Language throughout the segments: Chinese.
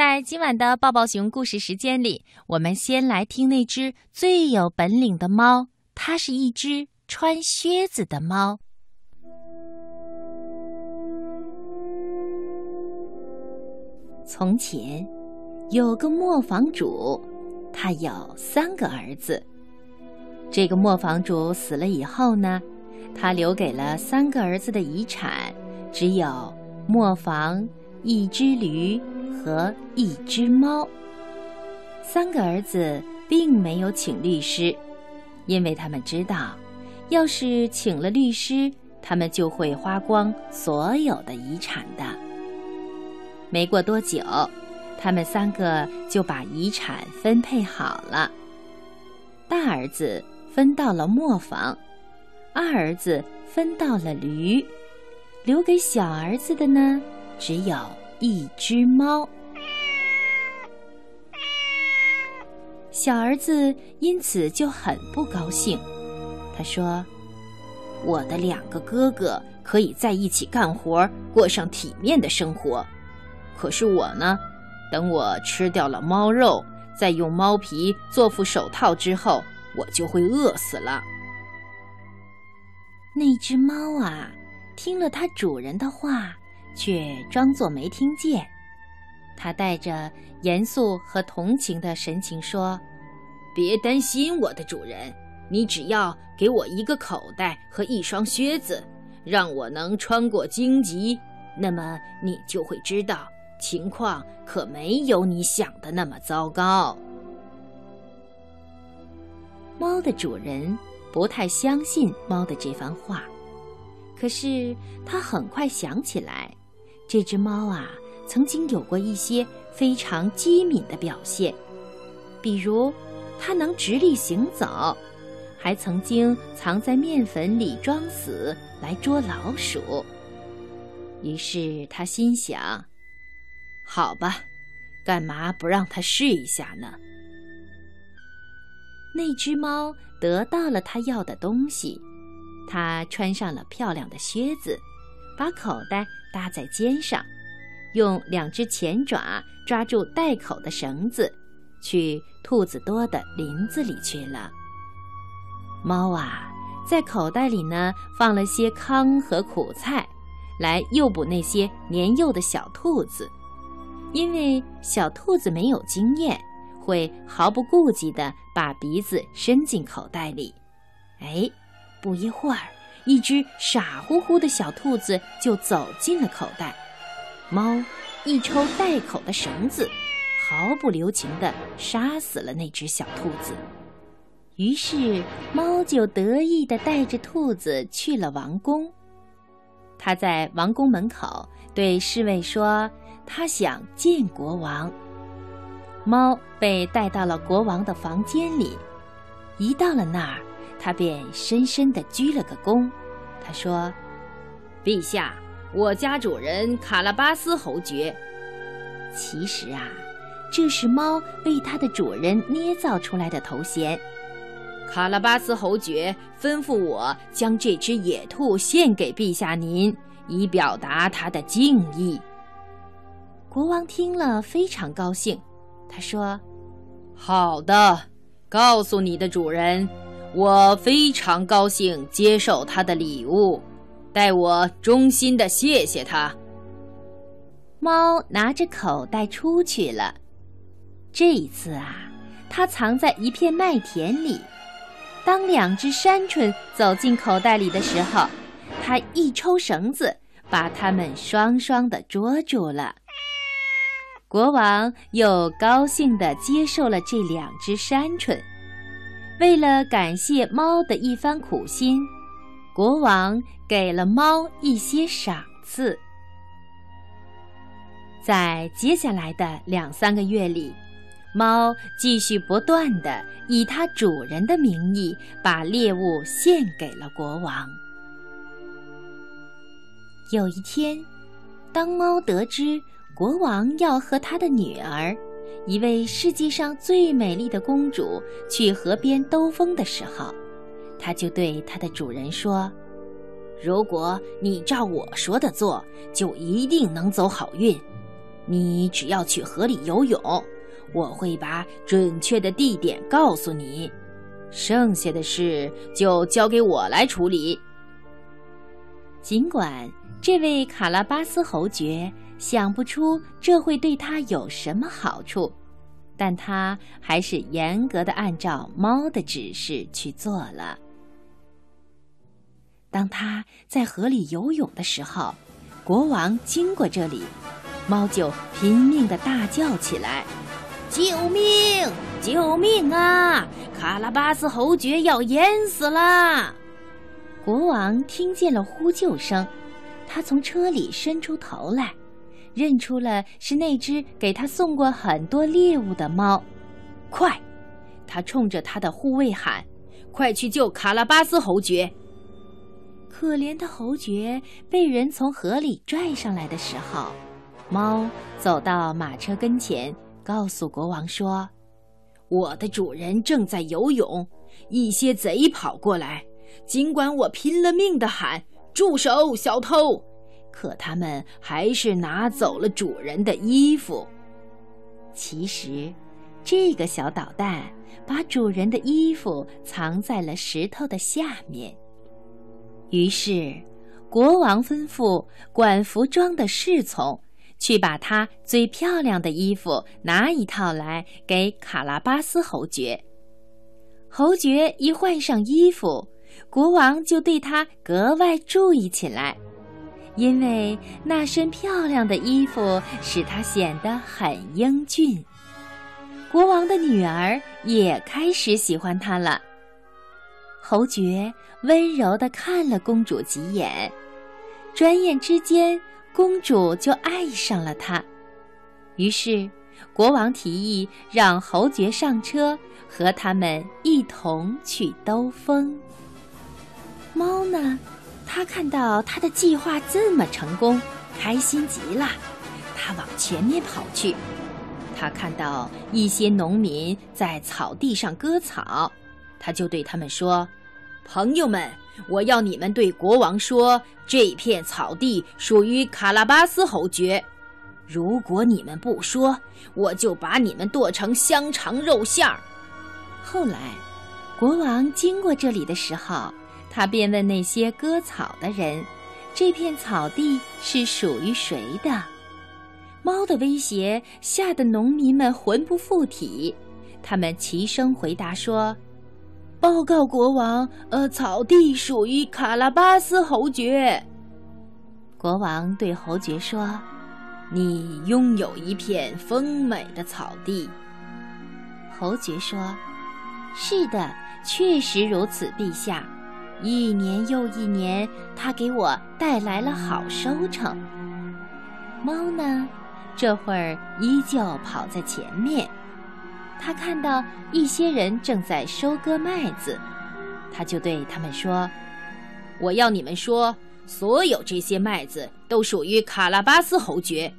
在今晚的抱抱熊故事时间里，我们先来听那只最有本领的猫，它是一只穿靴子的猫。从前有个磨坊主，他有三个儿子。这个磨坊主死了以后呢，他留给了三个儿子的遗产只有磨坊、一只驴和一只猫。三个儿子并没有请律师，因为他们知道，要是请了律师，他们就会花光所有的遗产的。没过多久，他们三个就把遗产分配好了。大儿子分到了磨坊，二儿子分到了驴，留给小儿子的呢，只有一只猫。小儿子因此就很不高兴，他说：“我的两个哥哥可以在一起干活，过上体面的生活。”可是我呢，等我吃掉了猫肉，再用猫皮做副手套之后，我就会饿死了。那只猫啊，听了它主人的话，却装作没听见。它带着严肃和同情的神情说：“别担心，我的主人，你只要给我一个口袋和一双靴子，让我能穿过荆棘，那么你就会知道。”情况可没有你想的那么糟糕。猫的主人不太相信猫的这番话，可是他很快想起来，这只猫啊，曾经有过一些非常机敏的表现，比如它能直立行走，还曾经藏在面粉里装死来捉老鼠。于是他心想。好吧，干嘛不让它试一下呢？那只猫得到了它要的东西，它穿上了漂亮的靴子，把口袋搭在肩上，用两只前爪抓住袋口的绳子，去兔子多的林子里去了。猫啊，在口袋里呢放了些糠和苦菜，来诱捕那些年幼的小兔子。因为小兔子没有经验，会毫不顾忌地把鼻子伸进口袋里。哎，不一会儿，一只傻乎乎的小兔子就走进了口袋。猫一抽袋口的绳子，毫不留情地杀死了那只小兔子。于是，猫就得意地带着兔子去了王宫。他在王宫门口对侍卫说。他想见国王。猫被带到了国王的房间里，一到了那儿，他便深深地鞠了个躬。他说：“陛下，我家主人卡拉巴斯侯爵。”其实啊，这是猫为它的主人捏造出来的头衔。卡拉巴斯侯爵吩咐我将这只野兔献给陛下您，以表达他的敬意。国王听了非常高兴，他说：“好的，告诉你的主人，我非常高兴接受他的礼物，代我衷心的谢谢他。”猫拿着口袋出去了。这一次啊，它藏在一片麦田里。当两只山鹑走进口袋里的时候，它一抽绳子，把它们双双的捉住了。国王又高兴地接受了这两只山鹑。为了感谢猫的一番苦心，国王给了猫一些赏赐。在接下来的两三个月里，猫继续不断地以它主人的名义把猎物献给了国王。有一天，当猫得知。国王要和他的女儿，一位世界上最美丽的公主去河边兜风的时候，她就对她的主人说：“如果你照我说的做，就一定能走好运。你只要去河里游泳，我会把准确的地点告诉你，剩下的事就交给我来处理。”尽管这位卡拉巴斯侯爵想不出这会对他有什么好处，但他还是严格的按照猫的指示去做了。当他在河里游泳的时候，国王经过这里，猫就拼命的大叫起来：“救命！救命啊！卡拉巴斯侯爵要淹死了！”国王听见了呼救声，他从车里伸出头来，认出了是那只给他送过很多猎物的猫。快！他冲着他的护卫喊：“快去救卡拉巴斯侯爵！”可怜的侯爵被人从河里拽上来的时候，猫走到马车跟前，告诉国王说：“我的主人正在游泳，一些贼跑过来。尽管我拼了命的喊‘住手，小偷’，可他们还是拿走了主人的衣服。其实，这个小捣蛋把主人的衣服藏在了石头的下面。”于是，国王吩咐管服装的侍从去把他最漂亮的衣服拿一套来给卡拉巴斯侯爵。侯爵一换上衣服，国王就对他格外注意起来，因为那身漂亮的衣服使他显得很英俊。国王的女儿也开始喜欢他了。侯爵温柔地看了公主几眼，转眼之间，公主就爱上了他。于是，国王提议让侯爵上车，和他们一同去兜风。猫呢，他看到他的计划这么成功，开心极了。他往前面跑去，他看到一些农民在草地上割草，他就对他们说。朋友们，我要你们对国王说，这片草地属于卡拉巴斯侯爵。如果你们不说，我就把你们剁成香肠肉馅儿。后来，国王经过这里的时候，他便问那些割草的人：“这片草地是属于谁的？”猫的威胁吓得农民们魂不附体，他们齐声回答说。报告国王，呃，草地属于卡拉巴斯侯爵。国王对侯爵说：“你拥有一片丰美的草地。”侯爵说：“是的，确实如此，陛下。一年又一年，他给我带来了好收成。”猫呢，这会儿依旧跑在前面。他看到一些人正在收割麦子，他就对他们说：“我要你们说，所有这些麦子都属于卡拉巴斯侯爵。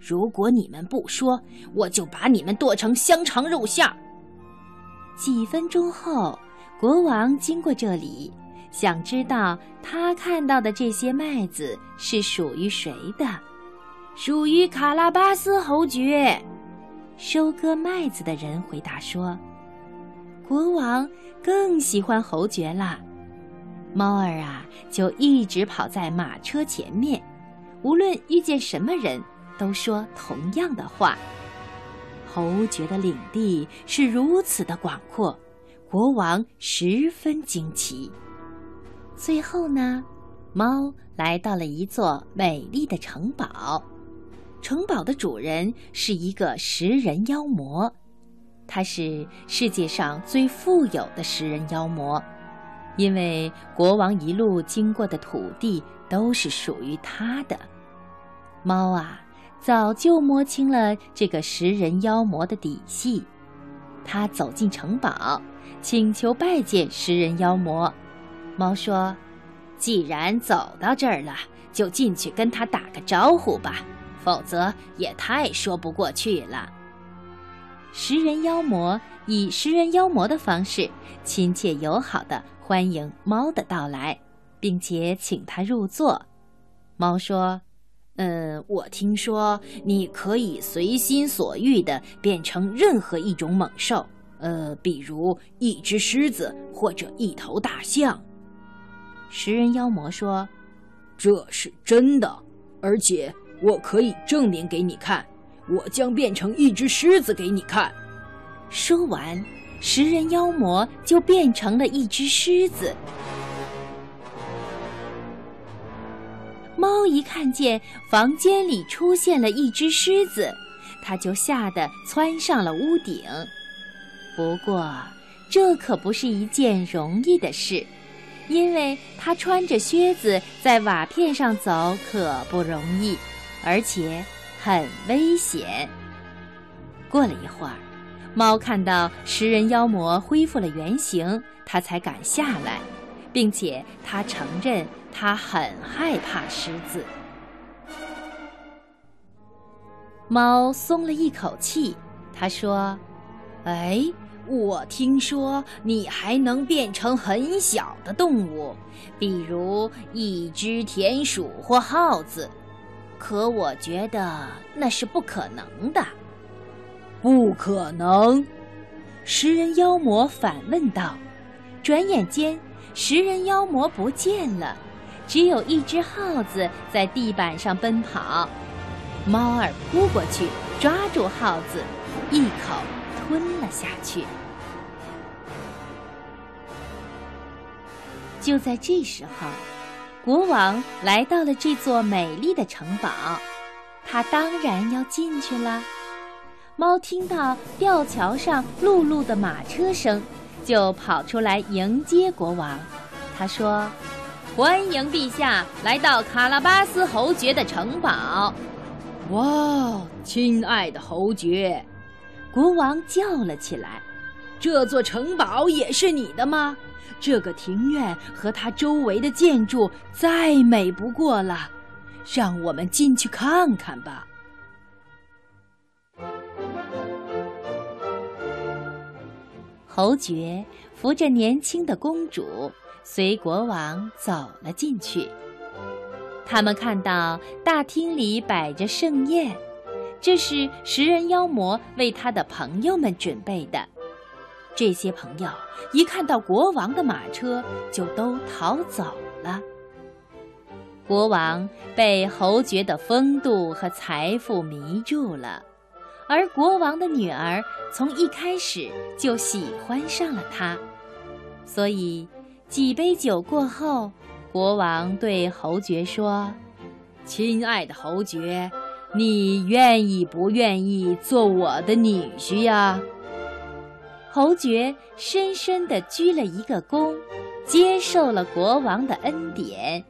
如果你们不说，我就把你们剁成香肠肉馅儿。”几分钟后，国王经过这里，想知道他看到的这些麦子是属于谁的，属于卡拉巴斯侯爵。收割麦子的人回答说：“国王更喜欢侯爵了。猫儿啊，就一直跑在马车前面，无论遇见什么人，都说同样的话。侯爵的领地是如此的广阔，国王十分惊奇。最后呢，猫来到了一座美丽的城堡。”城堡的主人是一个食人妖魔，他是世界上最富有的食人妖魔，因为国王一路经过的土地都是属于他的。猫啊，早就摸清了这个食人妖魔的底细，他走进城堡，请求拜见食人妖魔。猫说：“既然走到这儿了，就进去跟他打个招呼吧。”否则也太说不过去了。食人妖魔以食人妖魔的方式，亲切友好的欢迎猫的到来，并且请他入座。猫说：“嗯，我听说你可以随心所欲地变成任何一种猛兽，呃，比如一只狮子或者一头大象。食人妖魔说：“这是真的，而且我可以证明给你看。我将变成一只狮子给你看。”说完，食人妖魔就变成了一只狮子。猫一看见房间里出现了一只狮子，它就吓得窜上了屋顶。不过，这可不是一件容易的事，因为它穿着靴子在瓦片上走可不容易，而且很危险。过了一会儿，猫看到食人妖魔恢复了原形，它才敢下来。并且它承认，它很害怕狮子。猫松了一口气，它说：“哎，我听说你还能变成很小的动物，比如一只田鼠或耗子。可我觉得那是不可能的。”“不可能？”食人妖魔反问道。转眼间。食人妖魔不见了，只有一只耗子在地板上奔跑。猫儿扑过去抓住耗子，一口吞了下去。就在这时候，国王来到了这座美丽的城堡，他当然要进去了。猫听到吊桥上辘辘的马车声。就跑出来迎接国王，他说：“欢迎陛下来到卡拉巴斯侯爵的城堡。”哇，亲爱的侯爵，国王叫了起来：“这座城堡也是你的吗？这个庭院和它周围的建筑再美不过了，让我们进去看看吧。”侯爵扶着年轻的公主，随国王走了进去。他们看到大厅里摆着盛宴，这是食人妖魔为他的朋友们准备的。这些朋友一看到国王的马车，就都逃走了。国王被侯爵的风度和财富迷住了。而国王的女儿从一开始就喜欢上了他，所以几杯酒过后，国王对侯爵说：“亲爱的侯爵，你愿意不愿意做我的女婿呀？”侯爵深深地鞠了一个躬，接受了国王的恩典，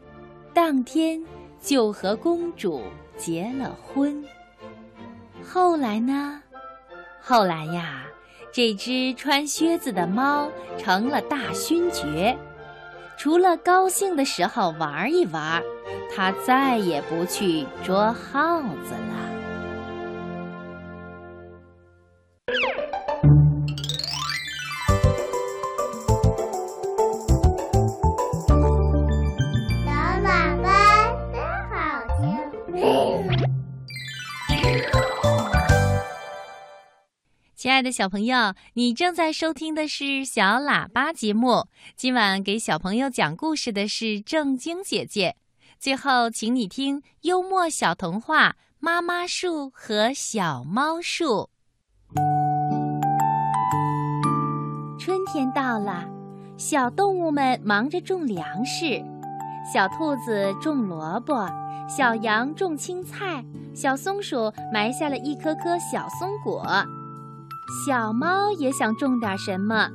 当天就和公主结了婚。后来呢？后来呀，这只穿靴子的猫成了大勋爵。除了高兴的时候玩一玩，它再也不去捉耗子了。亲爱的小朋友，你正在收听的是小喇叭节目。今晚给小朋友讲故事的是正晶姐姐。最后，请你听幽默小童话《妈妈树和小猫树》。春天到了，小动物们忙着种粮食。小兔子种萝卜，小羊种青菜，小松鼠埋下了一颗颗小松果。小猫也想种点什么，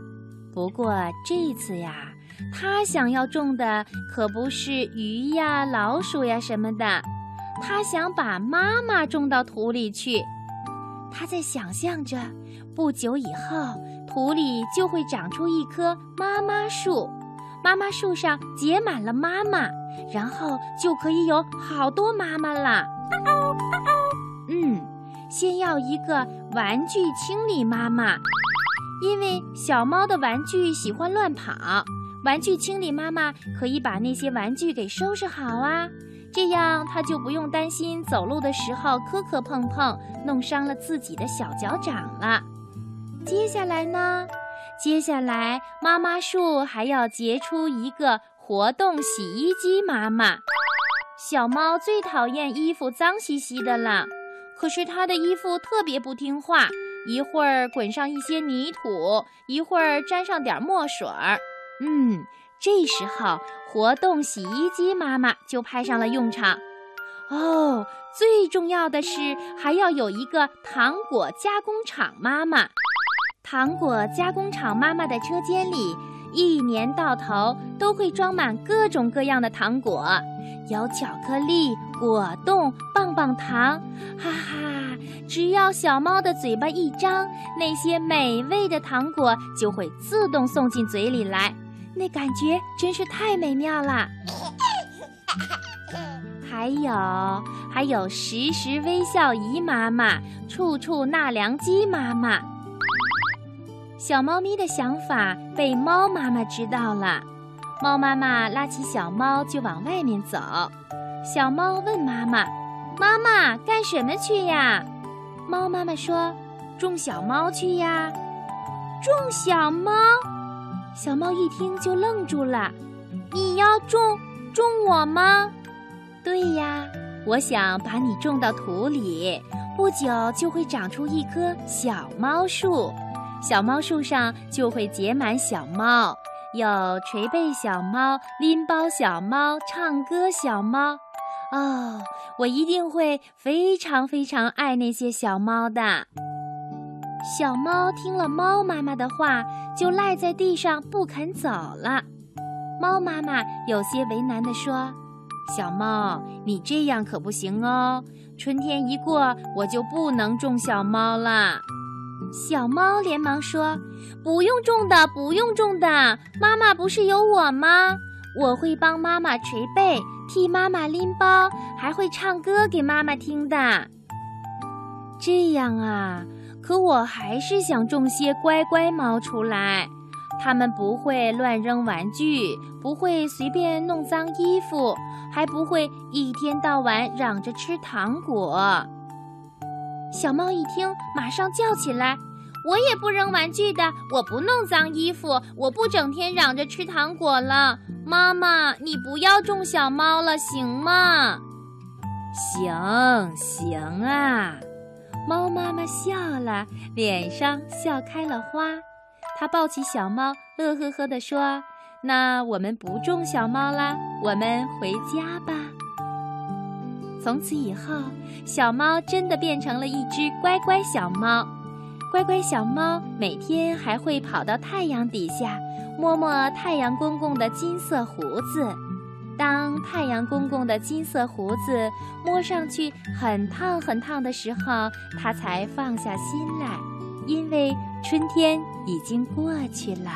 不过这次呀，它想要种的可不是鱼呀、老鼠呀什么的，它想把妈妈种到土里去。它在想象着，不久以后土里就会长出一棵妈妈树，妈妈树上结满了妈妈，然后就可以有好多妈妈啦。嗯。先要一个玩具清理妈妈，因为小猫的玩具喜欢乱跑，玩具清理妈妈可以把那些玩具给收拾好啊。这样他就不用担心走路的时候磕磕碰碰，弄伤了自己的小脚掌了。接下来呢？接下来妈妈树还要结出一个活动洗衣机妈妈。小猫最讨厌衣服脏兮兮的了，可是它的衣服特别不听话，一会儿滚上一些泥土，一会儿沾上点墨水儿。嗯，这时候活动洗衣机妈妈就派上了用场。哦，最重要的是还要有一个糖果加工厂妈妈。糖果加工厂妈妈的车间里，一年到头都会装满各种各样的糖果，有巧克力、果冻、棒棒糖，哈哈！只要小猫的嘴巴一张，那些美味的糖果就会自动送进嘴里来，那感觉真是太美妙了。还有，还有时时微笑姨妈妈，处处纳凉鸡妈妈。小猫咪的想法被猫妈妈知道了，猫妈妈拉起小猫就往外面走。小猫问妈妈：“妈妈，干什么去呀？”猫妈妈说：“种小猫去呀。”种小猫？小猫一听就愣住了：“你要种种我吗？”“对呀，我想把你种到土里，不久就会长出一棵小猫树。”小猫树上就会结满小猫，有捶背小猫、拎包小猫、唱歌小猫。哦，我一定会非常非常爱那些小猫的。小猫听了猫妈妈的话，就赖在地上不肯走了。猫妈妈有些为难地说：“小猫，你这样可不行哦，春天一过，我就不能种小猫了。”小猫连忙说：“不用种的，不用种的，妈妈不是有我吗？我会帮妈妈捶背，替妈妈拎包，还会唱歌给妈妈听的。这样啊，可我还是想种些乖乖猫出来，它们不会乱扔玩具，不会随便弄脏衣服，还不会一天到晚嚷着吃糖果。”小猫一听，马上叫起来：“我也不扔玩具的，我不弄脏衣服，我不整天嚷着吃糖果了。妈妈，你不要种小猫了，行吗？”“行行啊！”猫妈妈笑了，脸上笑开了花。她抱起小猫，乐呵呵地说：“那我们不种小猫啦，我们回家吧。”从此以后，小猫真的变成了一只乖乖小猫。乖乖小猫每天还会跑到太阳底下，摸摸太阳公公的金色胡子。当太阳公公的金色胡子摸上去很烫很烫的时候，他才放下心来，因为春天已经过去了。